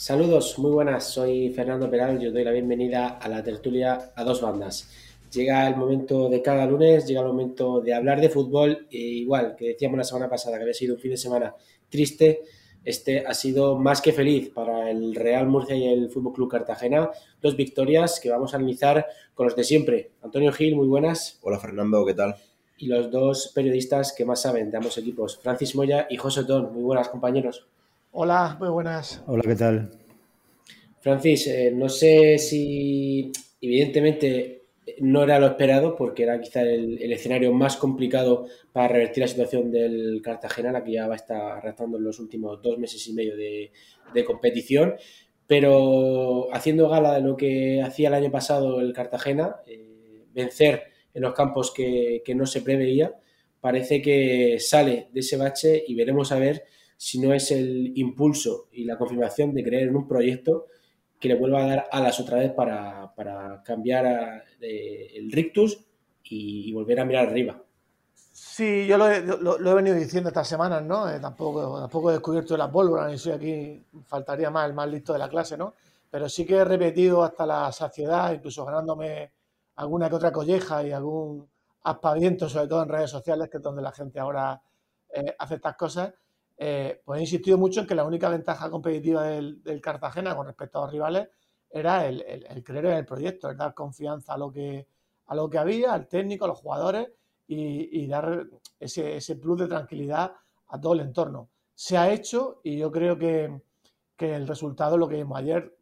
Saludos, muy buenas, soy Fernando Peral y os doy la bienvenida a la tertulia a dos bandas. Llega el momento de cada lunes, llega el momento de hablar de fútbol, e igual que decíamos la semana pasada que había sido un fin de semana triste, este ha sido más que feliz para el Real Murcia y el Fútbol Club Cartagena. Dos victorias que vamos a analizar con los de siempre. Antonio Gil, muy buenas. Hola Fernando, ¿qué tal? Y los dos periodistas que más saben de ambos equipos, Francis Moya y José Ton. Muy buenas, compañeros. Hola, muy buenas. Hola, ¿qué tal? Francis, eh, no sé si evidentemente no era lo esperado porque era quizá el, escenario más complicado para revertir la situación del Cartagena, la que ya va a estar arrastrando en los últimos dos meses y medio de, competición, pero haciendo gala de lo que hacía el año pasado el Cartagena, eh, vencer en los campos que, que no se preveía, parece que sale de ese bache y veremos a ver si no es el impulso y la confirmación de creer en un proyecto que le vuelva a dar alas otra vez para, cambiar el rictus y, volver a mirar arriba. Sí, yo lo he, venido diciendo estas semanas, ¿no? Eh, tampoco, tampoco he descubierto la pólvora, ni soy aquí, faltaría más el más listo de la clase, ¿no? Pero sí que he repetido hasta la saciedad, incluso ganándome alguna que otra colleja y algún aspaviento, sobre todo en redes sociales, que es donde la gente ahora eh, hace estas cosas, eh, pues he insistido mucho en que la única ventaja competitiva del, Cartagena con respecto a los rivales era el, creer en el proyecto, el dar confianza a lo que, a lo que había, al técnico, a los jugadores y, dar ese, plus de tranquilidad a todo el entorno. Se ha hecho y yo creo que, el resultado es lo que vimos ayer,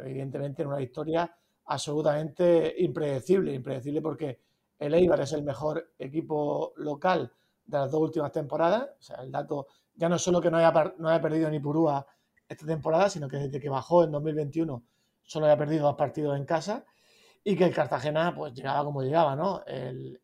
evidentemente en una historia absolutamente impredecible, impredecible porque el Eibar es el mejor equipo local de las dos últimas temporadas, o sea, el dato ya no solo que no haya, no haya perdido ni Purúa esta temporada, sino que desde que bajó en 2021 solo haya perdido dos partidos en casa y que el Cartagena pues llegaba como llegaba, ¿no? El,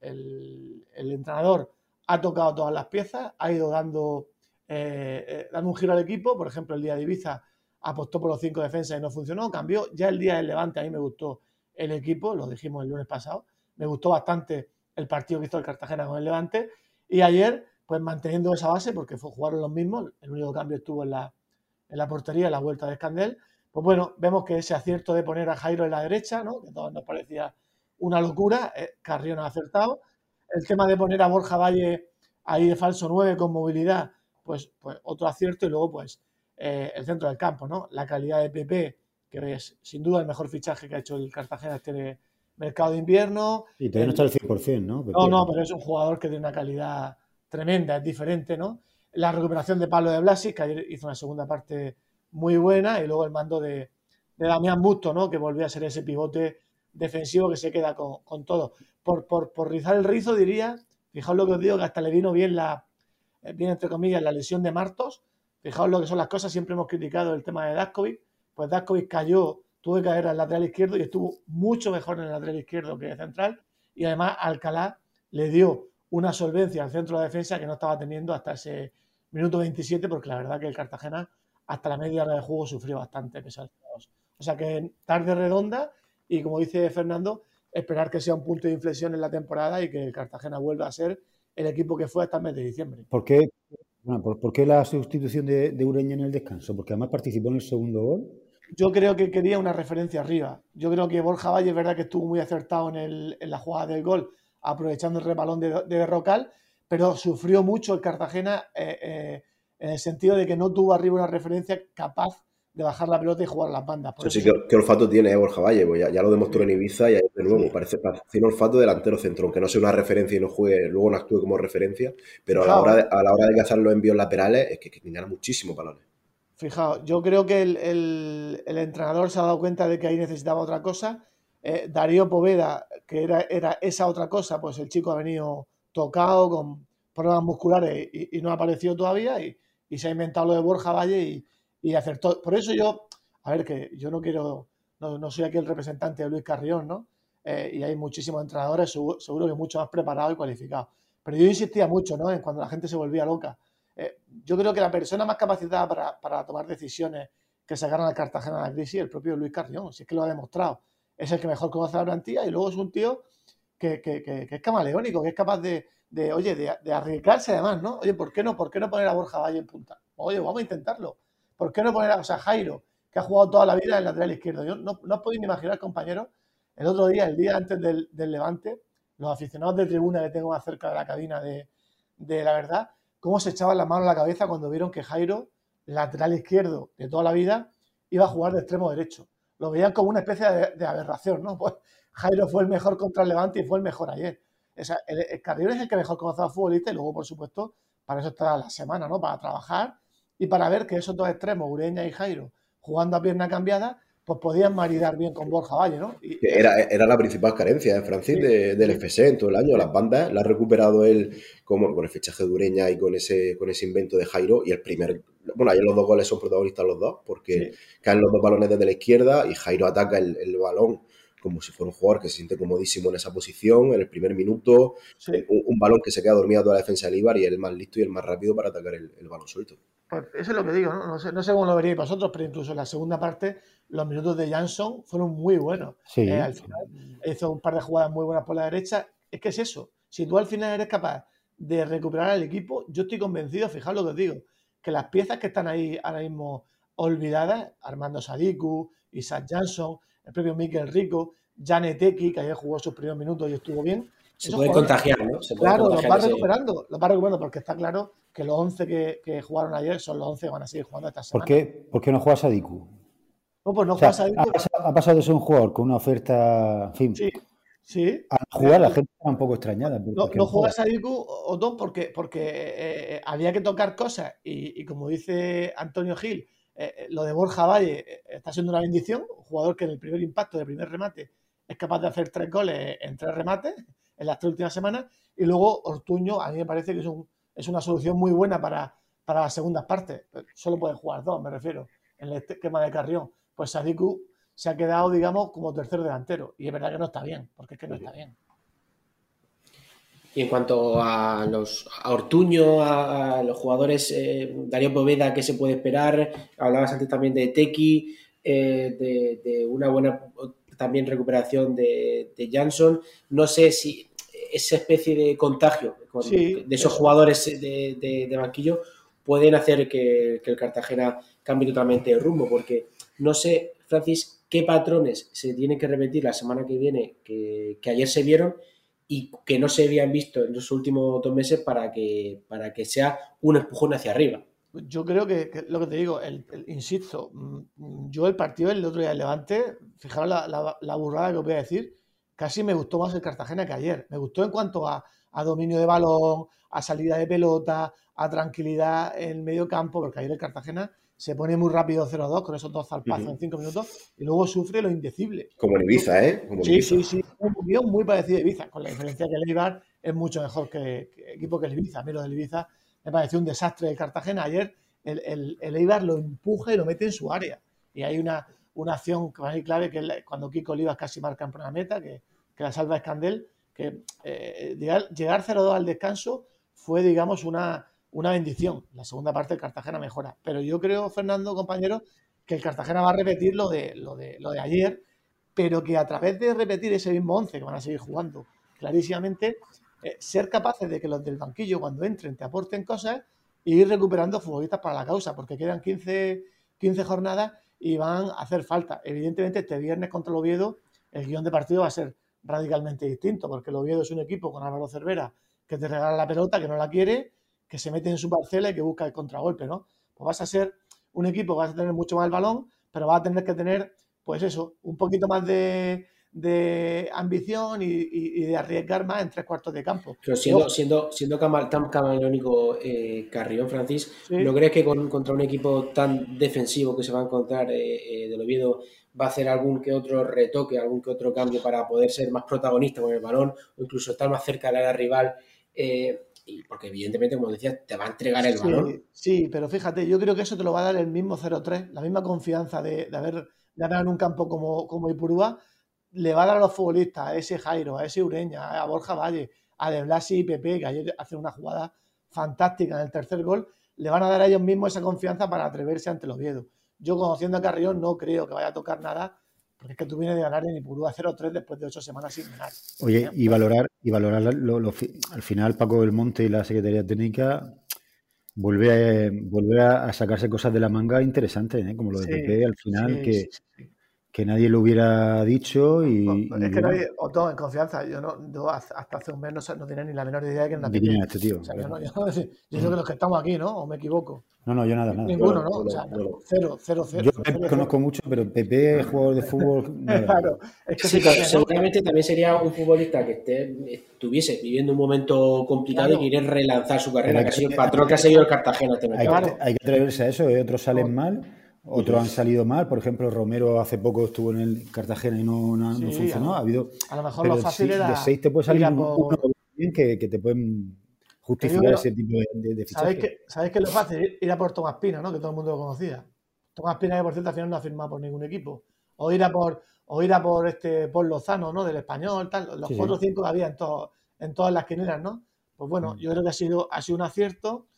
entrenador ha tocado todas las piezas, ha ido dando, eh, eh, dando un giro al equipo, por ejemplo el día de Ibiza apostó por los cinco defensas y no funcionó, cambió, ya el día del Levante a mí me gustó el equipo, lo dijimos el lunes pasado, me gustó bastante el partido que hizo el Cartagena con el Levante. Y ayer pues manteniendo esa base, porque fue, jugaron los mismos, el único cambio estuvo en la, en la portería, en la vuelta de Escandel, pues bueno, vemos que ese acierto de poner a Jairo en la derecha, ¿no? que a todos nos parecía una locura, eh, Carrión ha acertado, el tema de poner a Borja Valle ahí de falso 9 con movilidad, pues, pues otro acierto, y luego pues eh, el centro del campo, ¿no? La calidad de PP, que es sin duda el mejor fichaje que ha hecho el Cartagena este mercado de invierno. Y todavía no está al 100%, ¿no? No, no, pero es un jugador que tiene una calidad tremenda, es diferente, ¿no? La recuperación de Pablo de Blasi, que ayer hizo una segunda parte muy buena, y luego el mando de, Damián Busto, ¿no? Que volvió a ser ese pivote defensivo que se queda con, todo. Por, por, por, rizar el rizo, diría, fijaos lo que os digo, que hasta le vino bien la, eh, bien entre comillas, la lesión de Martos. Fijaos lo que son las cosas, siempre hemos criticado el tema de Daskovic, pues Daskovic cayó, tuvo que caer al lateral izquierdo y estuvo mucho mejor en el lateral izquierdo que el central, y además Alcalá le dio una solvencia al centro de defensa que no estaba teniendo hasta ese minuto 27, porque la verdad que el Cartagena hasta la media hora de juego sufrió bastante pesado. O sea que tarde redonda y como dice Fernando, esperar que sea un punto de inflexión en la temporada y que el Cartagena vuelva a ser el equipo que fue hasta el mes de diciembre. ¿Por qué, ¿por, qué la sustitución de, Ureña en el descanso? Porque además participó en el segundo gol. Yo creo que quería una referencia arriba. Yo creo que Borja Valle es verdad que estuvo muy acertado en, el, en la jugada del gol, aprovechando el rebalón de, de Rocal, pero sufrió mucho el Cartagena eh, eh, en el sentido de que no tuvo arriba una referencia capaz de bajar la pelota y jugar las bandas. Por sí, ¿qué, olfato tiene eh, Borja Valle? Pues ya, lo demostró en Ibiza y de nuevo, parece, parece un olfato delantero centro, aunque no sea una referencia y no juegue, luego no actúe como referencia, pero a la, hora de, a la hora de cazar los envíos laterales es que, que gana muchísimo balones. Fijaos, yo creo que el, el, entrenador se ha dado cuenta de que ahí necesitaba otra cosa eh, Darío Poveda, que era, era, esa otra cosa, pues el chico ha venido tocado con problemas musculares y, no ha aparecido todavía y, se ha inventado lo de Borja Valle y, acertó. Por eso yo, a ver, que yo no quiero, no, soy aquí el representante de Luis Carrión, ¿no? Eh, y hay muchísimos entrenadores, seguro, que mucho más preparados y cualificados. Pero yo insistía mucho, ¿no? En cuando la gente se volvía loca. Eh, yo creo que la persona más capacitada para, para tomar decisiones que sacaron al Cartagena de la crisis el propio Luis Carrión, si es que lo ha demostrado es el que mejor conoce la plantilla y luego es un tío que, es camaleónico, que es capaz de, oye, de, arriesgarse además, ¿no? Oye, ¿por qué no? ¿Por qué no poner a Borja Valle en punta? Oye, vamos a intentarlo. ¿Por qué no poner a, o Jairo, que ha jugado toda la vida en lateral izquierdo. Yo no, no os podéis imaginar, compañeros, el otro día, el día antes del, Levante, los aficionados de tribuna que tengo más cerca de la cabina de, la verdad, cómo se echaban la mano a la cabeza cuando vieron que Jairo, lateral izquierdo de toda la vida, iba a jugar de extremo derecho. Lo veían como una especie de, aberración, ¿no? Pues Jairo fue el mejor contra el Levante y fue el mejor ayer. O sea, el, es el que mejor conoce al futbolista y luego, por supuesto, para eso está la semana, ¿no? Para trabajar y para ver que esos dos extremos, Ureña y Jairo, jugando a pierna cambiada, pues podían maridar bien con Borja Valle, ¿no? era, era la principal carencia, de Francis, del FS en todo el año. Las bandas la ha recuperado él como, con el fichaje de Ureña y con ese, con ese invento de Jairo. Y el primer. Bueno, ayer los dos goles son protagonistas los dos, porque caen los dos balones desde la izquierda y Jairo ataca el, el balón como si fuera un jugador que se siente comodísimo en esa posición, en el primer minuto, un, balón que se queda dormido toda la defensa del Ibar y el más listo y el más rápido para atacar el, balón suelto. Pues eso es lo que digo, ¿no? No sé, no sé cómo lo veríais vosotros, pero incluso en la segunda parte los minutos de Jansson fueron muy buenos. Eh, al final hizo un par de jugadas muy buenas por la derecha. Es que es eso, si tú al final eres capaz de recuperar al equipo, yo estoy convencido, fijaos lo que os digo, que las piezas que están ahí ahora mismo olvidadas, Armando Sadiku, Isaac Jansson, el propio Mikel Rico, Janeteki, que ayer jugó sus primeros minutos y estuvo bien. Se puede contagiar, ¿no? claro, los va recuperando, los va recuperando, porque está claro que los 11 que, jugaron ayer son los 11 que van a seguir jugando esta semana. ¿Por qué, ¿Por qué no juega Sadiku? No, pues no juega Sadiku. Ha pasado, de ser un jugador con una oferta, en fin, sí, sí. a jugar la gente está un poco extrañada. No, no juega Sadiku o dos porque, porque eh, eh, había que tocar cosas y como dice Antonio Gil, eh, eh, lo de Borja Valle eh, está siendo una bendición, un jugador que en el primer impacto, del primer remate, es capaz de hacer tres goles en tres remates en las tres últimas semanas. Y luego Ortuño, a mí me parece que es, es una solución muy buena para, para las segundas partes. Solo puede jugar dos, me refiero, en el esquema de Carrión. Pues Sadiku se ha quedado, digamos, como tercer delantero. Y es verdad que no está bien, porque es que no está bien. Y en cuanto a los a Ortuño, a, los jugadores, eh, Darío Poveda, ¿qué se puede esperar? Hablabas antes también de Tequi, eh, de, una buena también recuperación de, de Jansson. No sé si esa especie de contagio de esos jugadores de, banquillo pueden hacer que, el Cartagena cambie totalmente de rumbo, porque no sé, Francis, qué patrones se tienen que repetir la semana que viene que, ayer se vieron y que no se habían visto en los últimos dos meses para que, para que sea un empujón hacia arriba. Yo creo que, lo que te digo, el, insisto, mm, yo el partido del otro día del Levante, fijaros la, burrada que os voy a decir, casi me gustó más el Cartagena que ayer. Me gustó en cuanto a, a dominio de balón, a salida de pelota, a tranquilidad en medio campo, porque ayer el Cartagena se pone muy rápido 0-2 con esos dos zarpazos en cinco minutos y luego sufre lo indecible. Como en Ibiza, ¿eh? sí, sí, sí, un guion muy parecido a Ibiza, con la diferencia que el Eibar es mucho mejor que, equipo que el Ibiza. A mí lo del Ibiza me pareció un desastre de Cartagena. Ayer el, el, Eibar lo empuja y lo mete en su área. Y hay una, una acción que va a ser clave, que es cuando Kiko Olivas casi marca en la meta, que, que la salva Escandel, que eh, llegar, llegar 0-2 al descanso fue, digamos, una una bendición. La segunda parte el Cartagena mejora. Pero yo creo, Fernando, compañero, que el Cartagena va a repetir lo de, lo de, lo de ayer, pero que a través de repetir ese mismo 11 que van a seguir jugando clarísimamente, eh, ser capaces de que los del banquillo cuando entren te aporten cosas y ir recuperando futbolistas para la causa, porque quedan 15, 15 jornadas y van a hacer falta. Evidentemente, este viernes contra el Oviedo, el guion de partido va a ser radicalmente distinto, porque el Oviedo es un equipo con Álvaro Cervera que te regala la pelota, que no la quiere, que se mete en su parcela y que busca el contragolpe, ¿no? Pues vas a ser un equipo que vas a tener mucho más el balón, pero vas a tener que tener, pues eso, un poquito más de, ambición y, de arriesgar más en tres cuartos de campo. Pero siendo, siendo, siendo tan camaleónico eh, Carrión, Francis, ¿no crees que con, contra un equipo tan defensivo que se va a encontrar eh, eh, del Oviedo va a hacer algún que otro retoque, algún que otro cambio para poder ser más protagonista con el balón o incluso estar más cerca del área rival? Eh, y porque evidentemente, como decías, te va a entregar el balón. Sí, pero fíjate, yo creo que eso te lo va a dar el mismo 0-3, la misma confianza de, haber ganado en un campo como, como Ipurúa, le va a dar a los futbolistas, a ese Jairo, a ese Ureña, a Borja Valle, a De Blasi y Pepe, que ayer hacen una jugada fantástica en el tercer gol, le van a dar a ellos mismos esa confianza para atreverse ante los Oviedo. Yo, conociendo a Carrión, no creo que vaya a tocar nada porque es que tú vienes de ganar en Ipurú a 0-3 después de ocho semanas sin ganar. Oye, y valorar, y valorar al final Paco del Monte y la Secretaría Técnica vuelve, vuelve a sacarse cosas de la manga interesantes, ¿eh? como lo de Pepe al final, que, que nadie lo hubiera dicho y... es que nadie, Otto, en confianza, yo, no, hasta hace un mes no, tenía ni la menor idea de que era una este tío. O sea, yo, no, yo, yo creo que los que estamos aquí, ¿no? ¿O me equivoco? No, no, yo nada, nada. Ninguno, ¿no? O sea, cero, cero, cero. Yo conozco mucho, pero Pepe, jugador de fútbol. claro. Es que sí, seguramente también sería un futbolista que esté, estuviese viviendo un momento complicado y quiere relanzar su carrera, que ha sido el patrón que ha seguido el Cartagena. Este hay, que, hay que atreverse a eso, ¿eh? otros salen mal otros han salido mal, por ejemplo, Romero hace poco estuvo en el Cartagena y no, no, funcionó. Ha habido, a lo mejor lo fácil era. De seis te puede salir uno que, que, te pueden justificar ese tipo de, de, ¿Sabéis que, ¿Sabéis que lo fácil? Ir a por Tomás Pina, ¿no? que todo el mundo lo conocía. Tomás Pina, que por cierto al final no ha firmado por ningún equipo. O ir a por, o ir a por este Paul Lozano, ¿no? Del español, tal. Los cuatro o cinco que había en, todo, en todas las quineras, ¿no? Pues bueno, mm. yo creo que ha sido, ha sido un acierto.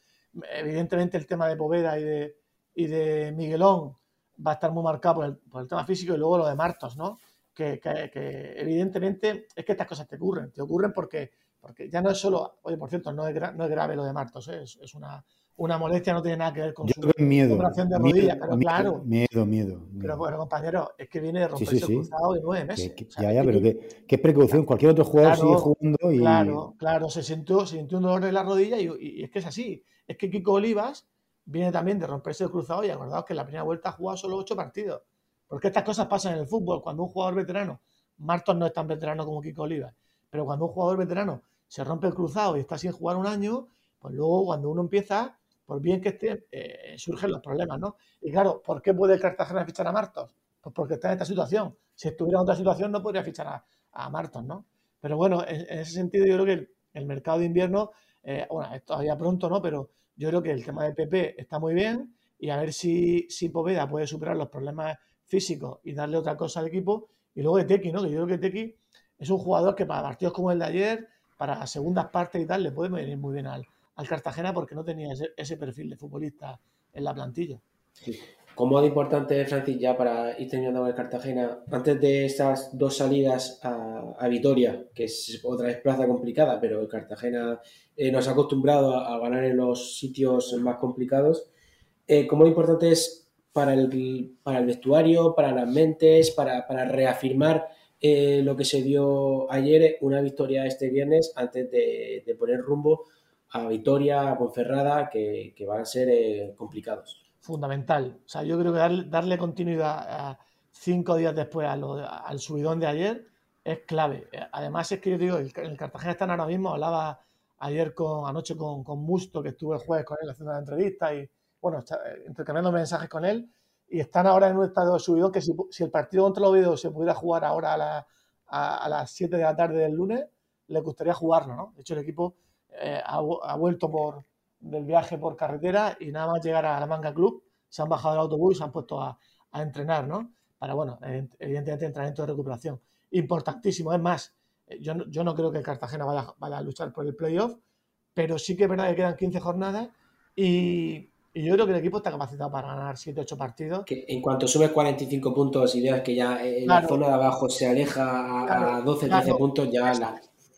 Evidentemente el tema de Poveda y de y de Miguelón va a estar muy marcado por el, por el tema físico y luego lo de Martos, ¿no? Que, que, evidentemente es que estas cosas te ocurren, te ocurren porque, porque ya no es solo, oye, por cierto, no es, no es grave lo de Martos, ¿eh? es, es, una, una molestia, no tiene nada que ver con su miedo, operación de rodilla, pero claro. Miedo, miedo, Pero bueno, compañero, es que viene de romperse el cruzado de nueve meses. ya, ya, pero qué, precaución, cualquier otro jugador sigue jugando y... Claro, claro, se sintió, se sintió un dolor en la rodilla y, y es que es así. Es que Kiko Olivas viene también de romperse el cruzado y acordaos que en la primera vuelta ha jugado solo ocho partidos. Porque estas cosas pasan en el fútbol. Cuando un jugador veterano, Martos no es tan veterano como Kiko Olivas, pero cuando un jugador veterano se rompe el cruzado y está sin jugar un año, pues luego cuando uno empieza, por bien que esté, eh, surgen los problemas, ¿no? Y claro, ¿por qué puede Cartagena fichar a Martos? Pues porque está en esta situación. Si estuviera en otra situación no podría fichar a, a Martos, ¿no? Pero bueno, en, ese sentido yo creo que el, mercado de invierno, eh, bueno, es todavía pronto, ¿no? Pero yo creo que el tema de PP está muy bien y a ver si, si Poveda puede superar los problemas físicos y darle otra cosa al equipo. Y luego de Tequi, ¿no? Que yo creo que Tequi es un jugador que para partidos como el de ayer, para segundas partes y tal, le puede venir muy bien al, al Cartagena porque no tenía ese, perfil de futbolista en la plantilla. Sí. ¿Cómo de importante, Francis, ya para ir terminando con el Cartagena, antes de estas dos salidas a, a Vitoria, que es otra vez plaza complicada, pero el Cartagena eh, nos ha acostumbrado a, ganar en los sitios más complicados. Eh, ¿Cómo importante es para el, para el vestuario, para las mentes, para, para reafirmar eh, lo que se dio ayer, una victoria este viernes, antes de, de poner rumbo a Vitoria, a Ponferrada, que, que van a ser complicados? Fundamental. O sea, yo creo que darle, darle continuidad cinco días después al subidón de ayer es clave. Además, es que yo digo, el, el Cartagena está ahora mismo, hablaba ayer con, anoche con, con Musto, que estuve el jueves con él haciendo la entrevista y, bueno, eh, intercambiando mensajes con él. Y están ahora en un estado de subidón que si, el partido contra el Oviedo se pudiera jugar ahora a, a, las 7 de la tarde del lunes, le gustaría jugarlo, ¿no? De hecho, el equipo eh, ha, ha, vuelto por del viaje por carretera y nada más llegar a la Manga Club, se han bajado del autobús y se han puesto a, a entrenar, ¿no? Para, bueno, evidentemente entrenamiento de recuperación. Importantísimo, es más, eh, yo no, yo no creo que Cartagena vaya, vaya, a luchar por el playoff, pero sí que es verdad que quedan 15 jornadas y, y yo creo que el equipo está capacitado para ganar 7-8 partidos. Que en cuanto sube 45 puntos y veas que ya en la zona de abajo se aleja a, 12-13 puntos, ya,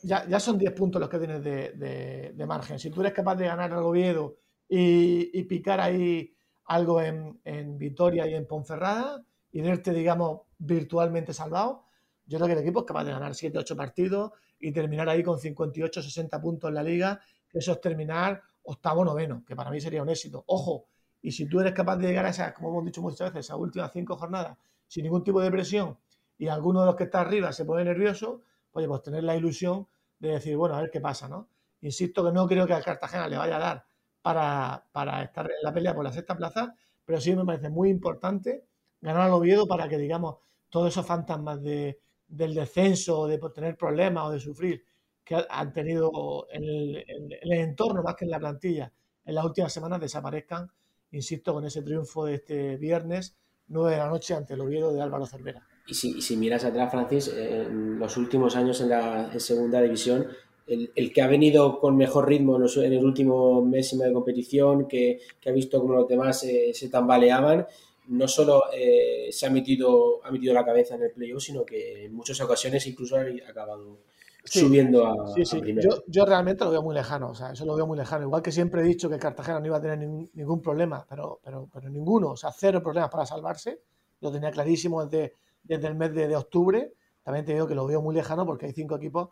ya, ya son 10 puntos los que tienes de, de, margen. Si tú eres capaz de ganar al Oviedo y, picar ahí algo en, en Vitoria y en Ponferrada y verte, digamos, virtualmente salvado, yo creo que el equipo es capaz de ganar 7, 8 partidos y terminar ahí con 58, 60 puntos en la liga, eso es terminar octavo, noveno, que para mí sería un éxito. Ojo, y si tú eres capaz de llegar a esas, como hemos dicho muchas veces, esas últimas cinco jornadas sin ningún tipo de presión y alguno de los que está arriba se pone nervioso, oye, pues tener la ilusión de decir, bueno, a ver qué pasa, ¿no? Insisto que no creo que al Cartagena le vaya a dar para, para estar en la pelea por la sexta plaza, pero sí me parece muy importante ganar al Oviedo para que, digamos, todos esos fantasmas de, del descenso, de tener problemas o de sufrir que han tenido en el, en el, entorno más que en la plantilla en las últimas semanas desaparezcan, insisto, con ese triunfo de este viernes, 9 de la noche ante el Oviedo de Álvaro Cervera. Y si, y si miras atrás, Francis, en los últimos años en la en segunda división, el, el, que ha venido con mejor ritmo en el último mes de competición, que, que, ha visto como los demás eh, se tambaleaban no solo eh, se ha metido, ha metido la cabeza en el playoff, sino que en muchas ocasiones incluso ha acabado subiendo a, sí, sí. Yo, realmente lo veo muy lejano, o sea, eso lo veo muy lejano. Igual que siempre he dicho que Cartagena no iba a tener ningún, problema, pero, pero, pero ninguno, o sea, cero problemas para salvarse. Lo tenía clarísimo desde, desde el mes de, octubre. También te digo que lo veo muy lejano porque hay cinco equipos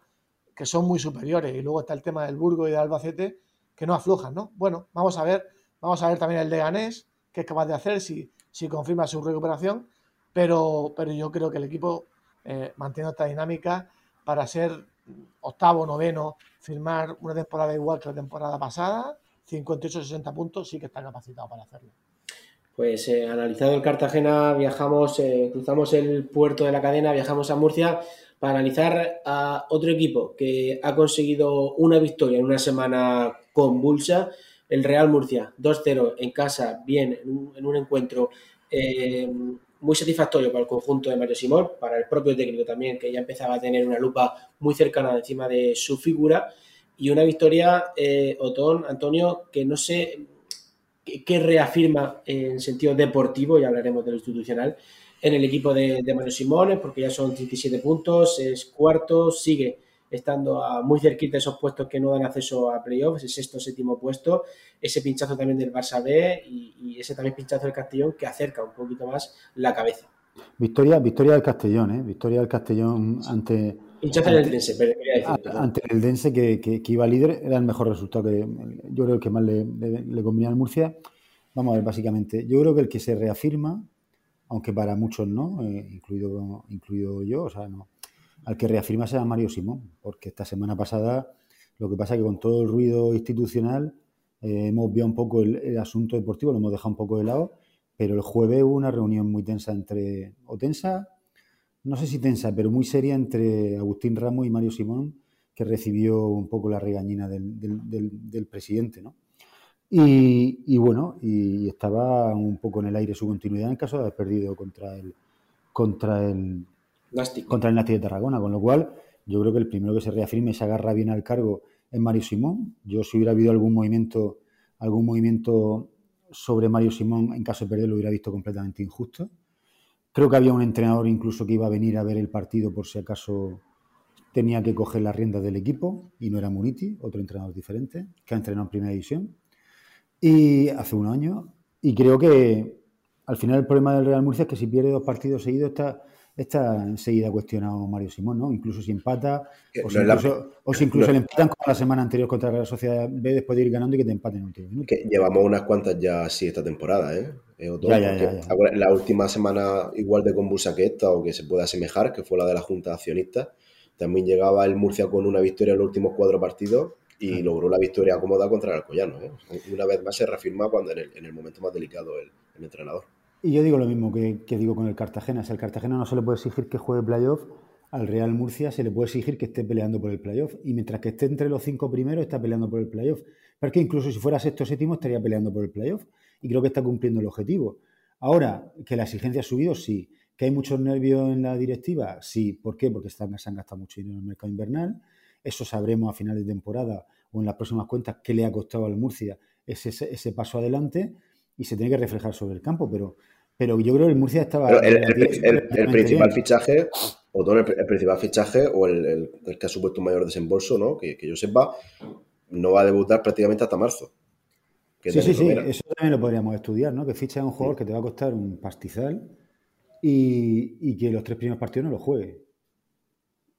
que son muy superiores. Y luego está el tema del Burgo y del Albacete, que no aflojan, ¿no? Bueno, vamos a ver, vamos a ver también el Leganés, que es capaz de hacer si, si confirma su recuperación, pero, pero yo creo que el equipo eh, mantiene esta dinámica para ser octavo, noveno, firmar una temporada igual que la temporada pasada, 58-60 puntos, sí que está capacitado para hacerlo. Pues eh, analizado el Cartagena, viajamos, eh, cruzamos el puerto de la cadena, viajamos a Murcia para analizar a otro equipo que ha conseguido una victoria en una semana convulsa, el Real Murcia, 2-0 en casa, bien, en un, encuentro eh, muy satisfactorio para el conjunto de Mario Simón, para el propio técnico también, que ya empezaba a tener una lupa muy cercana encima de su figura, y una victoria, eh, Otón, Antonio, que no sé qué reafirma en sentido deportivo, y hablaremos de lo institucional, en el equipo de, de Mario Simón, porque ya son 17 puntos, es cuarto, sigue estando muy cerquita de esos puestos que no dan acceso a playoffs, ese sexto, séptimo puesto, ese pinchazo también del Barça B y, ese también pinchazo del Castellón que acerca un poquito más la cabeza. Victoria, victoria del Castellón, ¿eh? Victoria del Castellón ante... Pinchazo del Dense, pero Ante el Dense que, que, iba líder, era el mejor resultado que yo creo que más le, le, convenía al Murcia. Vamos a ver, básicamente, yo creo que el que se reafirma, aunque para muchos no, eh, incluido, incluido yo, o sea, no, al que reafirma a Mario Simón, porque esta semana pasada lo que pasa es que con todo el ruido institucional eh, hemos visto un poco el, asunto deportivo, lo hemos dejado un poco de lado, pero el jueves hubo una reunión muy tensa entre, o tensa, no sé si tensa, pero muy seria entre Agustín Ramos y Mario Simón, que recibió un poco la regañina del, presidente, ¿no? Y, bueno, y estaba un poco en el aire su continuidad en caso de haber perdido contra el, contra el, contra el Nasti de Tarragona, con lo cual yo creo que el primero que se reafirme y se agarra bien al cargo es Mario Simón. Yo si hubiera habido algún movimiento, algún movimiento sobre Mario Simón, en caso de perder, lo hubiera visto completamente injusto. Creo que había un entrenador incluso que iba a venir a ver el partido por si acaso tenía que coger las riendas del equipo y no era Muniti, otro entrenador diferente, que ha entrenado en primera división. Y hace un año. Y creo que al final el problema del Real Murcia es que si pierde dos partidos seguidos está está enseguida cuestionado Mario Simón, ¿no? Incluso si empata, o si, incluso, le empatan como la semana anterior contra la Sociedad B después de ir ganando y que te empaten en último minuto. Que llevamos unas cuantas ya así esta temporada, ¿eh? la última semana igual de convulsa que esta, o que se puede asemejar, que fue la de la Junta de Accionistas, también llegaba el Murcia con una victoria en los últimos cuatro partidos y logró la victoria cómoda contra el Alcoyano. ¿eh? Una vez más se reafirma cuando en el, momento más delicado el entrenador. Y yo digo lo mismo que, digo con el Cartagena. Si al Cartagena no se le puede exigir que juegue playoff, al Real Murcia se le puede exigir que esté peleando por el playoff. Y mientras que esté entre los cinco primeros, está peleando por el playoff. Porque incluso si fuera sexto o séptimo, estaría peleando por el playoff. Y creo que está cumpliendo el objetivo. Ahora, que la exigencia ha subido, sí. Que hay muchos nervios en la directiva, sí. ¿Por qué? Porque están, se han gastado mucho dinero en el mercado invernal. Eso sabremos a final de temporada o en las próximas cuentas qué le ha costado al Murcia ese, ese paso adelante y se tiene que reflejar sobre el campo. Pero pero yo creo que el Murcia estaba. el, principal fichaje, o todo el, principal fichaje, o el, que ha supuesto un mayor desembolso, ¿no? Que, yo sepa, no va a debutar prácticamente hasta marzo. sí, sí, sí, eso también lo podríamos estudiar, ¿no? Que ficha a un jugador que te va a costar un pastizal y, que los tres primeros partidos no lo juegue.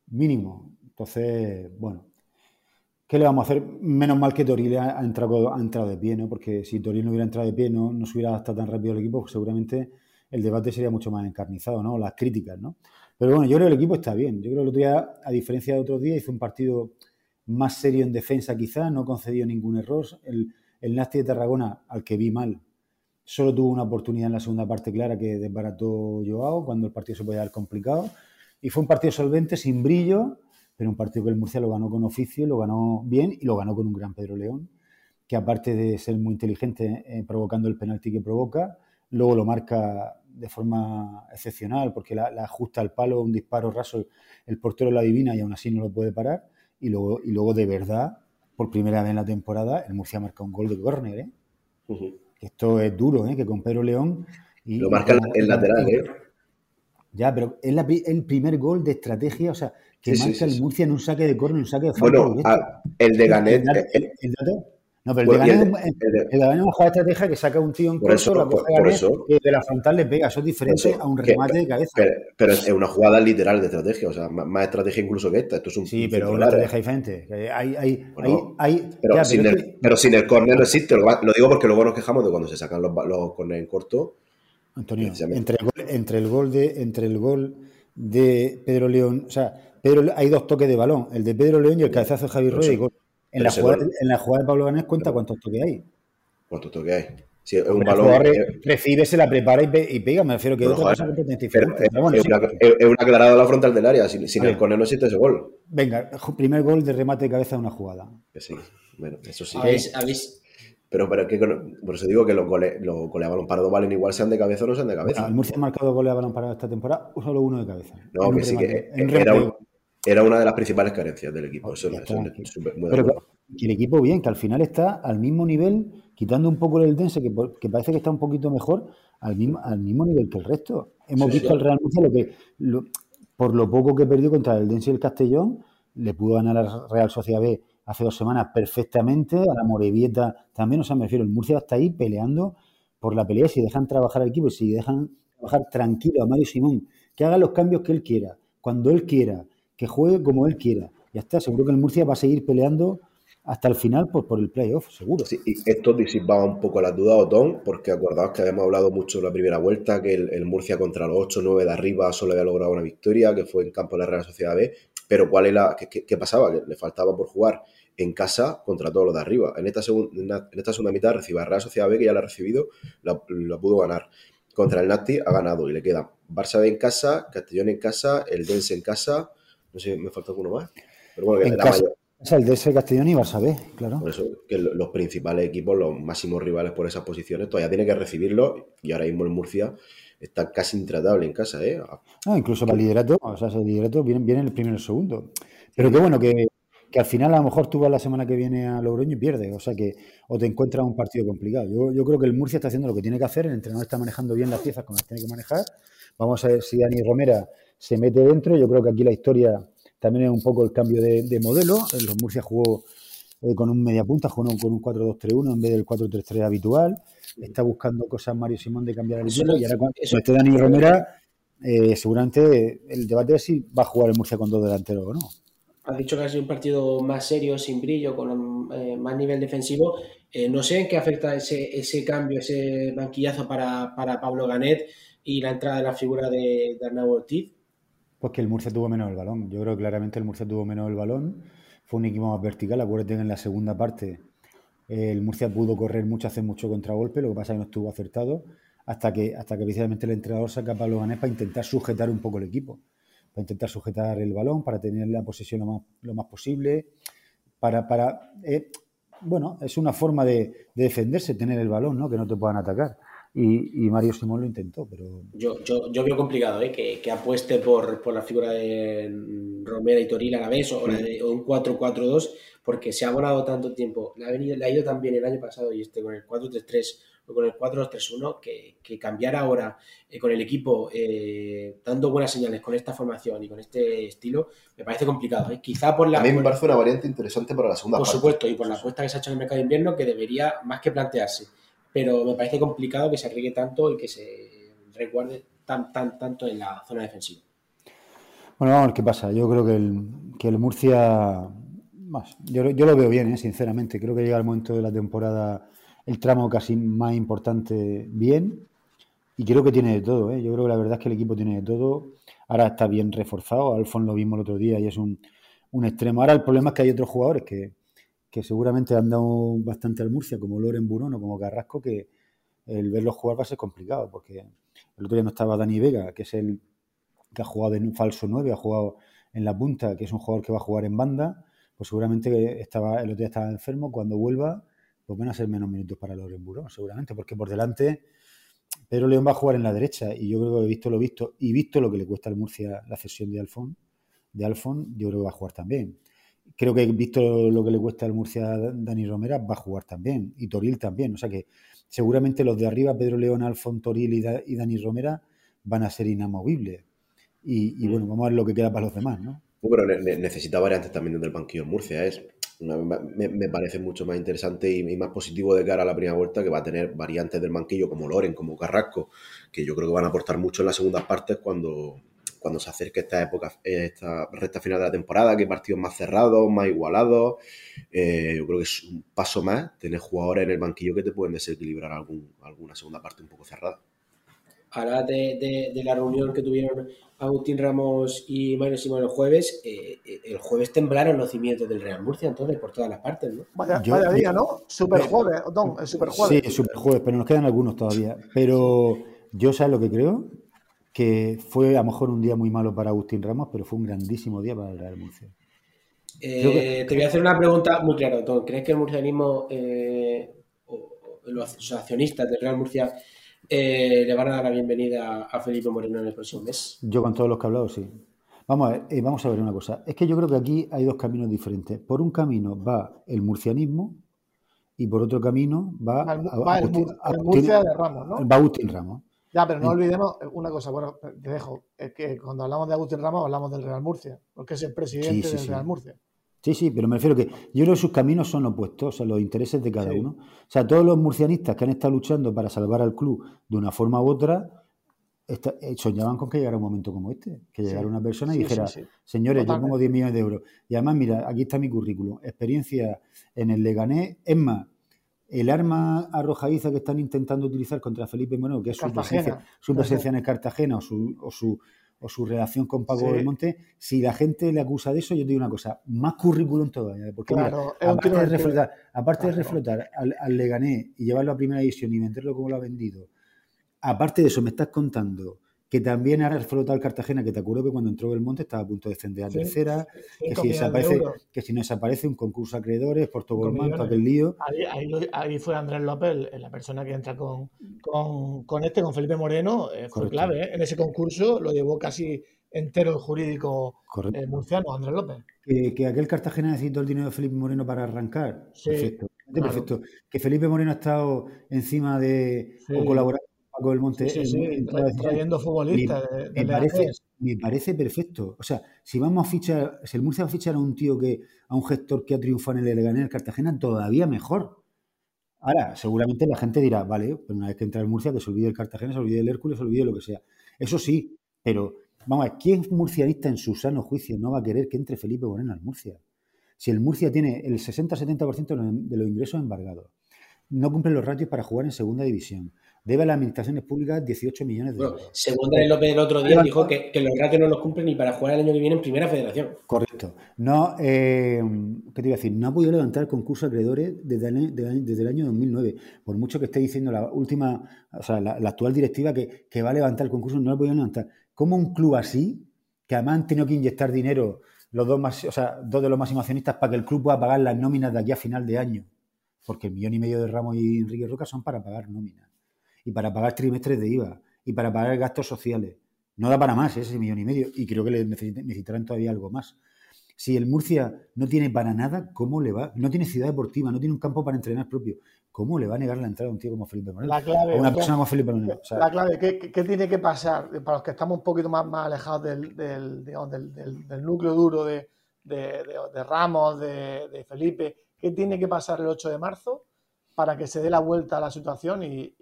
Mínimo. Entonces, bueno. ¿Qué le vamos a hacer? Menos mal que Toril ha entrado, ha entrado de pie, ¿no? Porque si Toril no hubiera entrado de pie, no, no se hubiera adaptado tan rápido al equipo, pues seguramente el debate sería mucho más encarnizado, ¿no? Las críticas, ¿no? Pero bueno, yo creo que el equipo está bien. Yo creo que el otro día, a diferencia de otros días, hizo un partido más serio en defensa quizás, no concedió ningún error. El, el Nasti de Tarragona, al que vi mal, solo tuvo una oportunidad en la segunda parte clara que desbarató Joao cuando el partido se podía dar complicado. Y fue un partido solvente, sin brillo, pero un partido que el Murcia lo ganó con oficio, lo ganó bien y lo ganó con un gran Pedro León, que aparte de ser muy inteligente eh, provocando el penalti que provoca, luego lo marca de forma excepcional porque la, ajusta al palo, un disparo raso, el portero lo adivina y aún así no lo puede parar. Y luego, y luego de verdad, por primera vez en la temporada, el Murcia marca un gol de córner. ¿eh? Esto es duro, ¿eh? que con Pedro León... Y, lo marca el lateral, ¿eh? Ya, pero es el primer gol de estrategia, o sea, que marca el Murcia en un saque de córner, un saque de falta. Bueno, ah, el de Ganet. El, dato, no, pero el, de Ganet, el, de, una jugada de estrategia que saca un tío en corto, la coge Ganet, y de la frontal le pega. Eso es diferente a un remate de cabeza. Pero, es una jugada literal de estrategia, o sea, más, estrategia incluso que esta. Esto es un sí, pero una estrategia diferente. Hay, hay, hay, pero, sin el, pero, sin el, córner no existe. Lo, digo porque luego nos quejamos de cuando se sacan los, los córner en corto. Antonio, entre el, gol, entre el gol de entre el gol de Pedro León, o sea, Pedro, hay dos toques de balón, el de Pedro León y el cabezazo de Javier Rueda y gol. En la, jugada, en la, jugada, de Pablo Ganés cuenta cuántos toques hay. ¿Cuántos toques hay? Si es un balón. recibe, se la prepara y, pega. Me refiero que es otra cosa completamente diferente. Pero, bueno, es, una, es, una, aclarada a la frontal del área. Sin, sin el córner no existe ese gol. Venga, primer gol de remate de cabeza de una jugada. Que sí. Bueno, eso sí. ¿Habéis, habéis, pero, pero que, por eso digo que los goles, los goles a balón parado valen igual sean de cabeza o no sean de cabeza. el Murcia ha marcado goles a balón parado esta temporada, solo uno de cabeza. No, que sí, que era, una de las principales carencias del equipo. Eso, pero que el equipo bien, que al final está al mismo nivel, quitando un poco el dense, que, que parece que está un poquito mejor, al mismo, al mismo nivel que el resto. Hemos visto al Real Murcia lo que, por lo poco que perdió contra el Dense y el Castellón, le pudo ganar al Real Sociedad B hace dos semanas perfectamente, a la Morevieta también, o sea, me refiero, el Murcia está ahí peleando por la pelea, si dejan trabajar al equipo y si dejan trabajar tranquilo a Mario Simón, que haga los cambios que él quiera, cuando él quiera, que juegue como él quiera. Ya está, seguro que el Murcia va a seguir peleando hasta el final por, por el playoff, seguro. Sí, y esto disipaba un poco la duda, Otón, porque acordaos que habíamos hablado mucho en la primera vuelta, que el, Murcia contra los 8 9 de arriba solo había logrado una victoria, que fue en campo de la Real Sociedad B, pero ¿cuál era, qué, qué pasaba? Que le faltaba por jugar en casa contra todos los de arriba. En esta, segunda, en esta segunda mitad recibe a Real Sociedad B, que ya la ha recibido, la, pudo ganar. Contra el Nati ha ganado y le queda Barça B en casa, Castellón en casa, el Dense en casa, no sé, me falta alguno más. Pero bueno, que en casa, El Dense, Castellón y Barça claro. Por eso, que los principales equipos, los máximos rivales por esas posiciones, todavía tiene que recibirlo y ahora mismo el Murcia está casi intratable en casa, ¿eh? Ah, incluso para el liderato, o sea, el liderato viene, viene el primero y el segundo. Pero qué bueno que que al final a lo mejor tú vas la semana que viene a Logroño y pierdes, o sea que o te encuentras un partido complicado. Yo, creo que el Murcia está haciendo lo que tiene que hacer, el entrenador está manejando bien las piezas como las tiene que manejar. Vamos a ver si Dani Romera se mete dentro. Yo creo que aquí la historia también es un poco el cambio de, modelo. El Murcia jugó eh, con un media punta, jugó con un 4-2-3-1 en vez del 4-3-3 habitual. Está buscando cosas Mario Simón de cambiar el equipo. y ahora cuando esté Dani Romera, eh, seguramente el debate es si va a jugar el Murcia con dos delanteros o no has dicho que ha sido un partido más serio, sin brillo, con eh, más nivel defensivo. Eh, no sé en qué afecta ese, ese cambio, ese banquillazo para, Pablo Ganet y la entrada de la figura de, de Arnau Ortiz. Pues que el Murcia tuvo menos el balón. Yo creo que claramente el Murcia tuvo menos el balón. Fue un equipo más vertical. Acuérdate que en la segunda parte el Murcia pudo correr mucho, hacer mucho contragolpe, lo que pasa es que no estuvo acertado hasta que, hasta que precisamente el entrenador saca a Pablo Ganet para intentar sujetar un poco el equipo para intentar sujetar el balón, para tener la posesión lo más, lo más posible, para, para eh, bueno, es una forma de, defenderse, tener el balón, ¿no? Que no te puedan atacar. Y, Mario Simón lo intentó, pero... Yo, yo, yo veo complicado, ¿eh? Que, que apueste por, por, la figura de Romera y Toril a la vez, o, o un 4-4-2, porque se ha volado tanto tiempo. Le ha, venido, le ha ido también el año pasado y este con el 4-3-3 con el 4-2-3-1, que, que, cambiar ahora eh, con el equipo eh, dando buenas señales con esta formación y con este estilo, me parece complicado. ¿eh? Quizá por la. A mí me parece una variante interesante para la segunda Por supuesto, y por la apuesta que se ha hecho en el mercado de invierno, que debería más que plantearse. Pero me parece complicado que se arriesgue tanto y que se resguarde tan, tan, tanto en la zona defensiva. Bueno, vamos a ver qué pasa. Yo creo que el, que el Murcia. Yo, yo lo veo bien, sinceramente. Creo que llega el momento de la temporada el tramo casi más importante bien. Y creo que tiene de todo. ¿eh? Yo creo que la verdad es que el equipo tiene de todo. Ahora está bien reforzado. Alfon lo vimos el otro día y es un, extremo. Ahora el problema es que hay otros jugadores que, seguramente han dado bastante al Murcia, como Loren Burón o como Carrasco, que el verlos jugar va a ser complicado. Porque el otro día no estaba Dani Vega, que es el que ha jugado en falso 9, ha jugado en la punta, que es un jugador que va a jugar en banda. Pues seguramente estaba, el otro día estaba enfermo. Cuando vuelva pues van a ser menos minutos para los Burón, seguramente, porque por delante Pedro León va a jugar en la derecha y yo creo que he visto lo visto y visto lo que le cuesta al Murcia la cesión de Alfon, de Alfon, yo creo que va a jugar también. Creo que he visto lo que le cuesta al Murcia Dani Romera, va a jugar también y Toril también, o sea que seguramente los de arriba, Pedro León, Alfon, Toril y, Dani Romera van a ser inamovibles. Y, mm. bueno, vamos a ver lo que queda para los demás, ¿no? pero necesita variantes también desde el banquillo en Murcia. Es, me, parece mucho más interesante y, más positivo de cara a la primera vuelta que va a tener variantes del banquillo como Loren, como Carrasco, que yo creo que van a aportar mucho en las segundas partes cuando, cuando se acerque esta época, esta recta final de la temporada, que partidos más cerrados, más igualados. Eh, yo creo que es un paso más tener jugadores en el banquillo que te pueden desequilibrar algún, alguna segunda parte un poco cerrada. Ahora de, de, la reunión que tuvieron Agustín Ramos y Mario Simón el jueves, eh, eh, el jueves temblaron los cimientos del Real Murcia, entonces, por todas las partes, ¿no? Vaya, día, ¿no? Super jueves, Don, el super jueves. Sí, super jueves, pero nos quedan algunos todavía. Pero yo, ¿sabes lo que creo? Que fue a lo mejor un día muy malo para Agustín Ramos, pero fue un grandísimo día para el Real Murcia. Eh, te voy a hacer una pregunta muy clara, Don. ¿Crees que el murcianismo o los accionistas del Real Murcia eh, le van a dar la bienvenida a Felipe Moreno en el próximo mes. Yo con todos los que he hablado, sí. Vamos a ver, eh, vamos a ver una cosa. Es que yo creo que aquí hay dos caminos diferentes. Por un camino va el murcianismo y por otro camino va, el, Murcia de Ramos, ¿no? Va Agustín Ramos. Ya, pero no olvidemos una cosa, bueno, te dejo, es que cuando hablamos de Agustín Ramos hablamos del Real Murcia, porque es el presidente del Real Murcia. Sí, sí, pero me refiero que yo creo que sus caminos son opuestos, o sea, los intereses de cada uno. O sea, todos los murcianistas que han estado luchando para salvar al club de una forma u otra, eh, soñaban con que llegara un momento como este, que llegara una persona y dijera, señores, yo pongo 10 millones de euros. Y además, mira, aquí está mi currículum, experiencia en el Leganés, es más, el arma arrojadiza que están intentando utilizar contra Felipe Moreno, que es su presencia, su presencia, en el Cartagena o su, o su o su relación con Paco del Monte, si la gente le acusa de eso, yo te digo una cosa, más currículum todavía. Porque aparte, de reflotar, aparte de reflotar al, al, Leganés y llevarlo a primera división y venderlo como lo ha vendido, aparte de eso, me estás contando que también ha reflotado el Cartagena, que te acuerdo que cuando entró Belmonte estaba a punto de descender a tercera, que, si desaparece, que si no desaparece un concurso de acreedores, por todo aquel lío. Ahí, fue Andrés López, la persona que entra con, con, este, con Felipe Moreno, eh, fue clave. ¿eh? En ese concurso lo llevó casi entero el jurídico eh, murciano, Andrés López. Que, aquel Cartagena necesitó el dinero de Felipe Moreno para arrancar. perfecto. Perfecto. Que Felipe Moreno ha estado encima de o colaborando Paco del Monte. trayendo futbolistas. Me, parece, me, parece, perfecto. O sea, si vamos a fichar, si el Murcia va a fichar a un tío que, a un gestor que ha triunfado en el Leganés, el Cartagena, todavía mejor. Ahora, seguramente la gente dirá, vale, pero una vez que entra el Murcia, que se olvide el Cartagena, se olvide el Hércules, se olvide lo que sea. Eso sí, pero vamos a ver, ¿quién murcianista en su sano juicio no va a querer que entre Felipe Moreno al Murcia? Si el Murcia tiene el 60-70% de los ingresos embargados, no cumple los ratios para jugar en segunda división, debe a las administraciones públicas 18 millones de euros. Según Daniel López el otro día dijo que, los ratios no los cumplen ni para jugar el año que viene en Primera Federación. Correcto. No, eh, ¿qué te iba a decir? No ha podido levantar el concurso de acreedores desde el, año 2009. Por mucho que esté diciendo la última, o sea, la, actual directiva que, va a levantar el concurso, no lo ha podido levantar. ¿Cómo un club así, que además han tenido que inyectar dinero los dos, más, o sea, dos de los máximos accionistas para que el club pueda pagar las nóminas de aquí a final de año? Porque el millón y medio de Ramos y Enrique Roca son para pagar nóminas y para pagar trimestres de IVA y para pagar gastos sociales. No da para más ese millón y medio y creo que le necesitarán todavía algo más. Si el Murcia no tiene para nada, ¿cómo le va? No tiene ciudad deportiva, no tiene un campo para entrenar propio. ¿Cómo le va a negar la entrada a un tío como Felipe Moreno? La clave, una persona como Felipe Moreno. la clave, ¿qué, tiene que pasar para los que estamos un poquito más, más alejados del, del, del, núcleo duro de, de Ramos, de, Felipe? ¿Qué tiene que pasar el 8 de marzo para que se dé la vuelta a la situación y,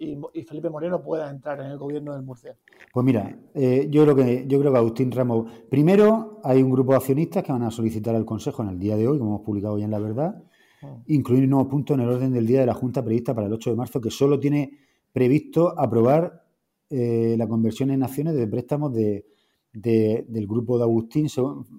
Felipe Moreno pueda entrar en el gobierno del Murcia? Pues mira, eh, yo, creo que, yo creo que Agustín Ramos, primero hay un grupo de accionistas que van a solicitar al Consejo en el día de hoy, como hemos publicado hoy en La Verdad, ah. incluir un nuevo punto en el orden del día de la Junta prevista para el 8 de marzo, que solo tiene previsto aprobar eh, la conversión en acciones de préstamos de, del grupo de Agustín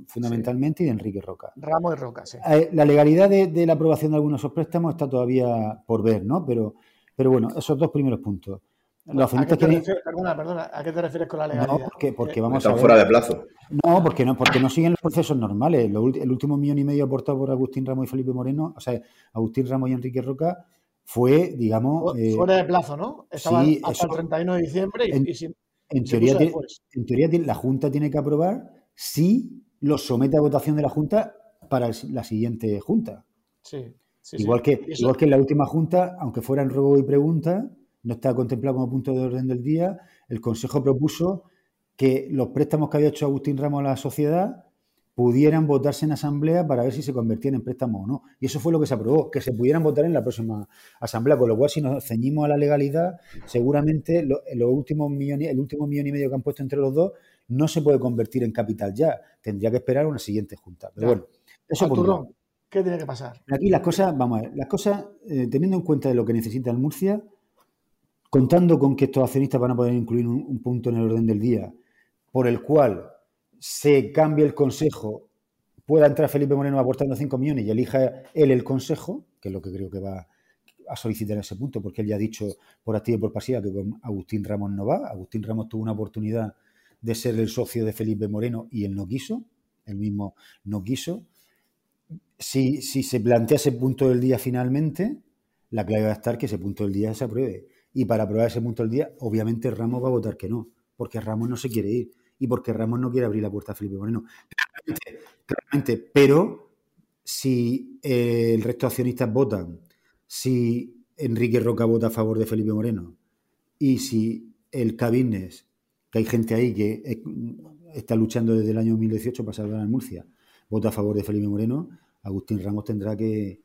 fundamentalmente y de Enrique Roca. Ramos y Roca, sí. Eh, la legalidad de, la aprobación de algunos de esos préstamos está todavía por ver, ¿no? Pero, pero bueno, esos dos primeros puntos. ¿A, qué te refieres, perdona, perdona, ¿a qué te refieres con la legalidad? No, porque, porque vamos Están fuera de plazo. No, porque no, porque no siguen los procesos normales. el último millón y medio aportado por Agustín Ramos y Felipe Moreno, o sea, Agustín Ramos y Enrique Roca, fue, digamos. Eh, fuera de plazo, ¿no? Estaba sí, hasta el 31 de diciembre y, y sin, en teoría, en teoría, la Junta tiene que aprobar si lo somete a votación de la Junta para la siguiente Junta. Sí, igual, Que, igual que en la última Junta, aunque fuera en ruego y pregunta, no estaba contemplado como punto de orden del día, el Consejo propuso que los préstamos que había hecho Agustín Ramos a la sociedad pudieran votarse en asamblea para ver si se convertían en préstamo o no. Y eso fue lo que se aprobó, que se pudieran votar en la próxima asamblea. Con lo cual, si nos ceñimos a la legalidad, seguramente los últimos millones, el último millón y medio que han puesto entre los dos no se puede convertir en capital ya. Tendría que esperar una siguiente junta. Pero bueno, eso por ¿Qué tiene que pasar? Aquí las cosas, vamos a ver, las cosas, eh, teniendo en cuenta de lo que necesita el Murcia, contando con que estos accionistas van a poder incluir un punto en el orden del día por el cual se cambie el consejo, pueda entrar Felipe Moreno aportando 5 millones y elija él el consejo, que es lo que creo que va a solicitar en ese punto, porque él ya ha dicho por activa y por pasiva que con Agustín Ramos no va. Agustín Ramos tuvo una oportunidad de ser el socio de Felipe Moreno y él no quiso, él mismo no quiso. Si, si se plantea ese punto del día finalmente, la clave va a estar que ese punto del día se apruebe. Y para aprobar ese punto del día, obviamente Ramos va a votar que no, porque Ramos no se quiere ir y porque Ramos no quiere abrir la puerta a Felipe Moreno. Claramente, pero si eh, el resto de accionistas votan, si Enrique Roca vota a favor de Felipe Moreno y si el Cabines, que hay gente ahí que eh, está luchando desde el año 2018 para salvar a Murcia, vota a favor de Felipe Moreno, Agustín Ramos tendrá que...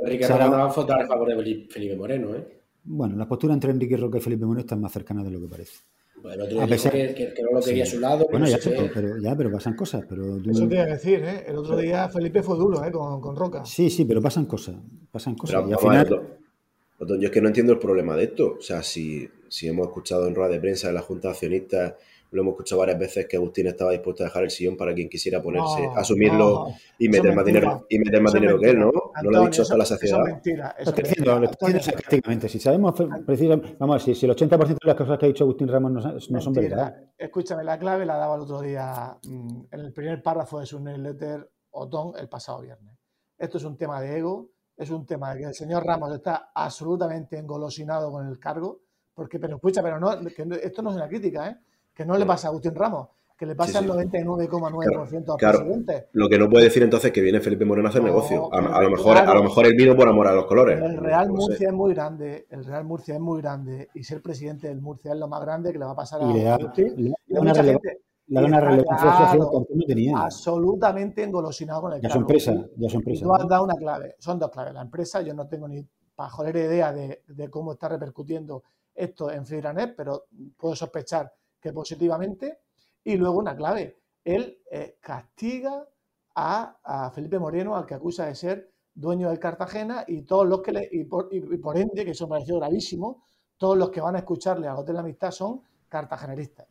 Enrique no va a votar a favor de Felipe Moreno, ¿eh? Bueno, las posturas entre Enrique Roca y Felipe Moreno están más cercanas de lo que parece. Bueno, otro que, que, no lo quería a su lado. Bueno, ya, pero, ya, pero pasan cosas. Pero Eso te iba a decir, ¿eh? El otro día Felipe fue duro, ¿eh? Con, con Roca. Sí, sí, pero pasan cosas. Pasan cosas. y al final... yo es que no entiendo el problema de esto. O sea, si, si hemos escuchado en rueda de prensa de la Junta de Accionistas lo hemos escuchado varias veces que Agustín estaba dispuesto a dejar el sillón para quien quisiera ponerse, asumirlo y meter más dinero y meter más dinero que él, ¿no? no lo ha dicho hasta la saciedad. Eso es mentira. Eso es mentira. prácticamente. Si sabemos precisamente, vamos a ver, si, el 80% de las cosas que ha dicho Agustín Ramos no, son verdad. Escúchame, la clave la daba el otro día mm, en el primer párrafo de su newsletter Otón el pasado viernes. Esto es un tema de ego, es un tema de que el señor Ramos está absolutamente engolosinado con el cargo, porque, pero escucha, pero no, esto no es una crítica, ¿eh? Que no le pasa a Agustín Ramos, que le pasa al 99,9% claro, al presidente. Lo que no puede decir entonces es que viene Felipe Moreno a hacer negocio. A, lo mejor, a lo mejor él vino por amor a los colores. El Real Murcia es muy grande, el Real Murcia es muy grande y ser presidente del Murcia es lo más grande que le va a pasar a Agustín. Y, una gente, una relevancia no tenía. Absolutamente engolosinado con el ya su empresa, ya su empresa. tú has dado una clave, son dos claves. La empresa, yo no tengo ni pajolera idea de, de cómo está repercutiendo esto en Fibranet, pero puedo sospechar que positivamente. Y luego una clave, él eh, castiga a, Felipe Moreno, al que acusa de ser dueño del Cartagena, y todos los que le, y por, ende, que eso me pareció gravísimo, todos los que van a escucharle a Hotel de la Amistad son cartageneristas.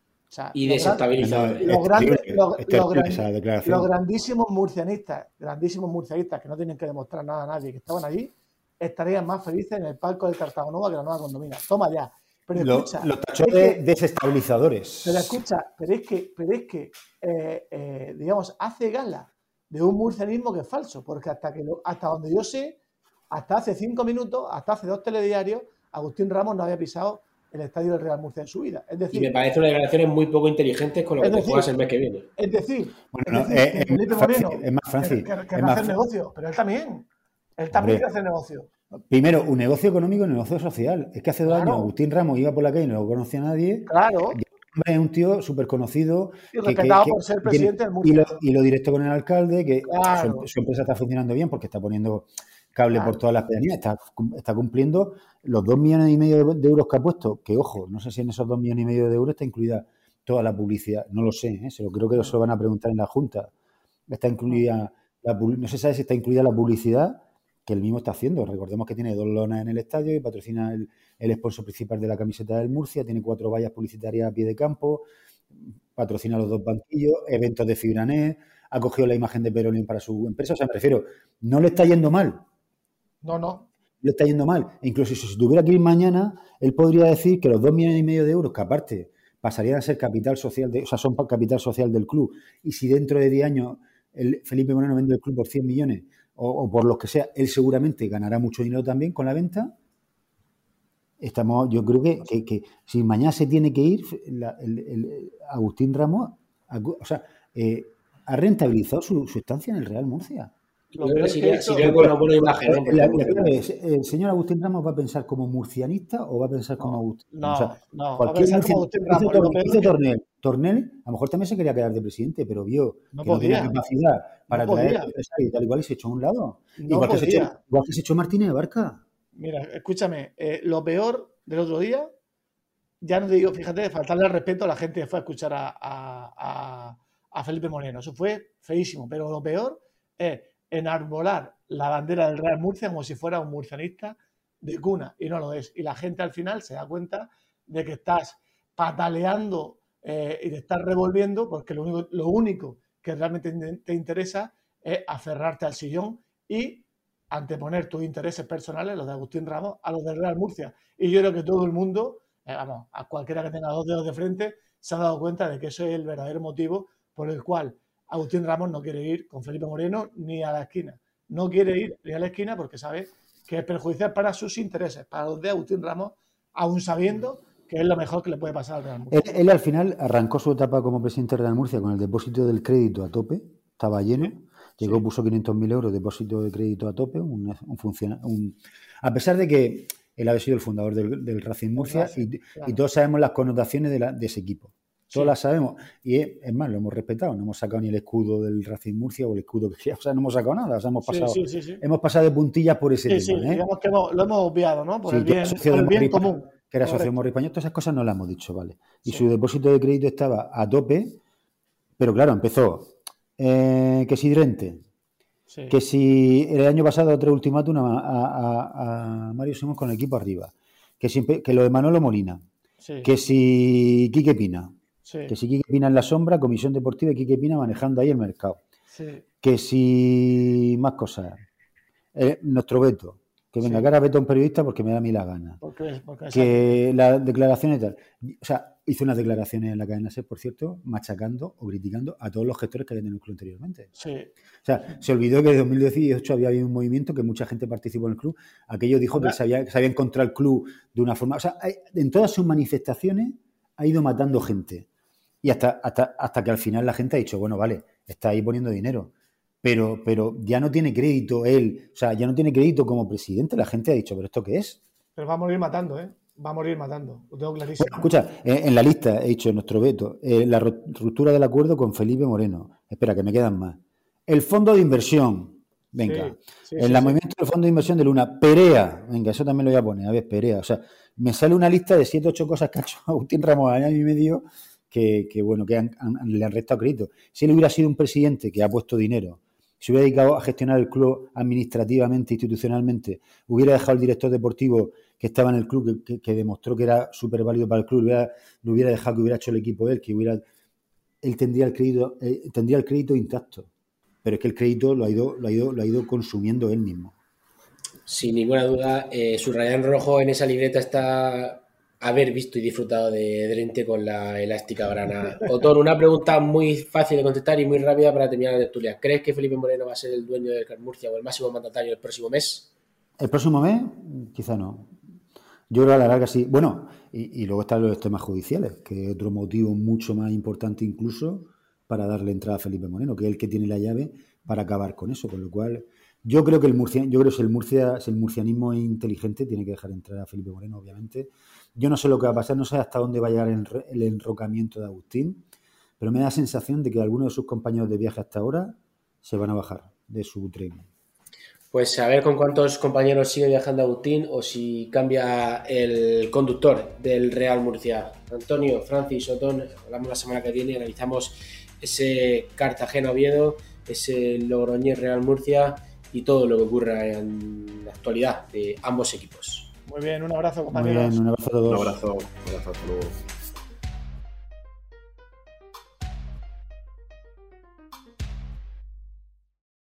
y desestabilizadores. Los, grandes, los, grandísimos murcianistas, grandísimos murcianistas que no tienen que demostrar nada a nadie, que estaban allí, estarían más felices en el palco del Cartagonova que la nueva condomina. Toma ya. Pero escucha, los de desestabilizadores. Pero escucha, pero es que, pero es que eh, eh, digamos, hace gala de un murcianismo que es falso, porque hasta, que hasta donde yo sé, hasta hace cinco minutos, hasta hace dos telediarios, Agustín Ramos no había pisado el estadio del Real Murcia en su vida. Es decir, y me parece una declaraciones muy poco inteligentes con lo que te juegas el mes que viene. Es decir, bueno, es, Felipe Moreno, es más fácil. Que, que, hacer negocio, pero él también. Él también quiere hacer negocio. Primero, un negocio económico y un negocio social. Es que hace dos años Agustín Ramos iba por la calle y no lo conocía a nadie. Claro. Es un tío súper conocido. Y respetado por ser presidente del Murcia. Y lo, directo con el alcalde, que su, empresa está funcionando bien porque está poniendo cable por todas las pedanías, está, cumpliendo los dos millones y medio de, euros que ha puesto. Que ojo, no sé si en esos dos millones y medio de euros está incluida toda la publicidad. No lo sé, ¿eh? se lo creo que se lo van a preguntar en la Junta. Está incluida, la, no se sabe si está incluida la publicidad que él mismo está haciendo. Recordemos que tiene dos lonas en el estadio y patrocina el, el sponsor principal de la camiseta del Murcia, tiene cuatro vallas publicitarias a pie de campo, patrocina los dos banquillos, eventos de Fibranet, ha cogido la imagen de Perolín para su empresa. O sea, me refiero, no le está yendo mal. No, no. Le está yendo mal. E incluso si tuviera que ir mañana, él podría decir que los dos millones y medio de euros, que aparte pasarían a ser capital social, de, o sea, son capital social del club, y si dentro de 10 años el Felipe Moreno vende el club por 100 millones, o, por lo que sea, él seguramente ganará mucho dinero también con la venta. Estamos, yo creo que, que, si mañana se tiene que ir, el, Agustín Ramos, o sea, eh, ha rentabilizado su, estancia en el Real Murcia. el señor Agustín Ramos va a pensar como murcianista o va a pensar como Agustín. No, no, cualquier va a pensar como Agustín Ramos. Dice, Tornel, Tornel a lo mejor también se quería quedar de presidente, pero vio que no tenía capacidad para traer y tal igual y se echó a un lado. igual, que se echó, igual, que se echó, Martínez de Barca. Mira, escúchame, eh, lo peor del otro día, ya no te digo, fíjate, de faltarle al respeto a la gente que fue a escuchar a, a Felipe Moreno. Eso fue feísimo, pero lo peor es enarbolar la bandera del Real Murcia como si fuera un murcianista de cuna, y no lo es. Y la gente al final se da cuenta de que estás pataleando eh, y te estás revolviendo porque lo único, lo único que realmente te interesa es aferrarte al sillón y anteponer tus intereses personales, los de Agustín Ramos, a los del Real Murcia. Y yo creo que todo el mundo, eh, vamos, a cualquiera que tenga dos dedos de frente, se ha dado cuenta de que eso es el verdadero motivo por el cual Agustín Ramos no quiere ir con Felipe Moreno ni a la esquina. No quiere ir ni a la esquina porque sabe que es perjudicial para sus intereses, para los de Agustín Ramos, aún sabiendo que es lo mejor que le puede pasar al Real Murcia. Él, al final arrancó su etapa como presidente del Real Murcia con el depósito del crédito a tope, estaba lleno, llegó, puso 500.000 euros, depósito de crédito a tope, un, un, a pesar de que él había sido el fundador del, Racing Murcia y, todos sabemos las connotaciones de, de ese equipo. Todas las sabemos. Y es, más, lo hemos respetado. No hemos sacado ni el escudo del Racing Murcia o el escudo que O sea, no hemos sacado nada. hemos, pasado, hemos pasado de puntillas por ese tema. ¿eh? Digamos que lo hemos obviado, ¿no? Por el bien, común. Que era socio Morri Todas esas cosas no las hemos dicho, ¿vale? Y su depósito de crédito estaba a tope. Pero claro, empezó. Eh, que si Drente. Que si el año pasado otro ultimátum a, Mario Simón con el equipo arriba. Que, siempre, que lo de Manolo Molina. Que si Quique Pina que si Quique Pina en la sombra, Comisión Deportiva y Quique Pina manejando ahí el mercado. Que si más cosas. Eh, nuestro veto. Que venga, que ahora veto a un periodista porque me da a mí la gana. que las declaraciones tal. O sea, hizo unas declaraciones en la cadena SER, por cierto, machacando o criticando a todos los gestores que había en el club anteriormente. Sí. O sea, se olvidó que en 2018 había habido un movimiento que mucha gente participó en el club. Aquello dijo que se, había, que se había encontrado el club de una forma. O sea, en todas sus manifestaciones ha ido matando gente. Y hasta, hasta, hasta que al final la gente ha dicho, bueno, vale, está ahí poniendo dinero. Pero, pero ya no tiene crédito él, o sea, ya no tiene crédito como presidente. La gente ha dicho, ¿pero esto qué es? Pero va a morir matando, ¿eh? Va a morir matando, lo tengo clarísimo. escucha, en, la lista he dicho nuestro veto, eh, la ruptura del acuerdo con Felipe Moreno. Espera, que me quedan más. El fondo de inversión, venga. el movimiento del fondo de inversión de Luna, Perea, venga, eso también lo voy a poner, a ver, Perea. O sea, me sale una lista de siete, ocho cosas que ha hecho Agustín Ramos año y medio que, bueno, que le han restado crédito. Si él hubiera sido un presidente que ha puesto dinero, se hubiera dedicado a gestionar el club administrativamente, institucionalmente, hubiera dejado el director deportivo que estaba en el club, que, demostró que era súper válido para el club, lo hubiera dejado que hubiera hecho el equipo él, que hubiera, él tendría el crédito, eh, tendría el crédito intacto. Pero es que el crédito lo ha ido, lo ha ido, lo ha ido consumiendo él mismo. Sin ninguna duda, eh, su rayán rojo en esa libreta está haber visto y disfrutado de Drente con la elástica grana. Otón, una pregunta muy fácil de contestar y muy rápida para terminar la tertulia. ¿Crees que Felipe Moreno va a ser el dueño del Murcia o el máximo mandatario el próximo mes? ¿El próximo mes? Quizá no. Yo creo a la larga sí. Bueno, y, luego están los temas judiciales, que es otro motivo mucho más importante incluso para darle entrada a Felipe Moreno, que es el que tiene la llave para acabar con eso. Con lo cual, yo creo que el Murcia, yo creo que si el Murcia, si el murcianismo es inteligente, tiene que dejar entrar a Felipe Moreno, obviamente yo no sé lo que va a pasar, no sé hasta dónde va a llegar el enrocamiento de Agustín, pero me da la sensación de que algunos de sus compañeros de viaje hasta ahora se van a bajar de su tren. Pues a ver con cuántos compañeros sigue viajando Agustín o si cambia el conductor del Real Murcia. Antonio, Francis, Otón, hablamos la semana que viene y analizamos ese Cartagena-Oviedo, ese Logroñés Real Murcia y todo lo que ocurra en la actualidad de ambos equipos. Muy bien, un abrazo, compañeros. Muy bien, un abrazo a todos. Un abrazo, un abrazo a todos.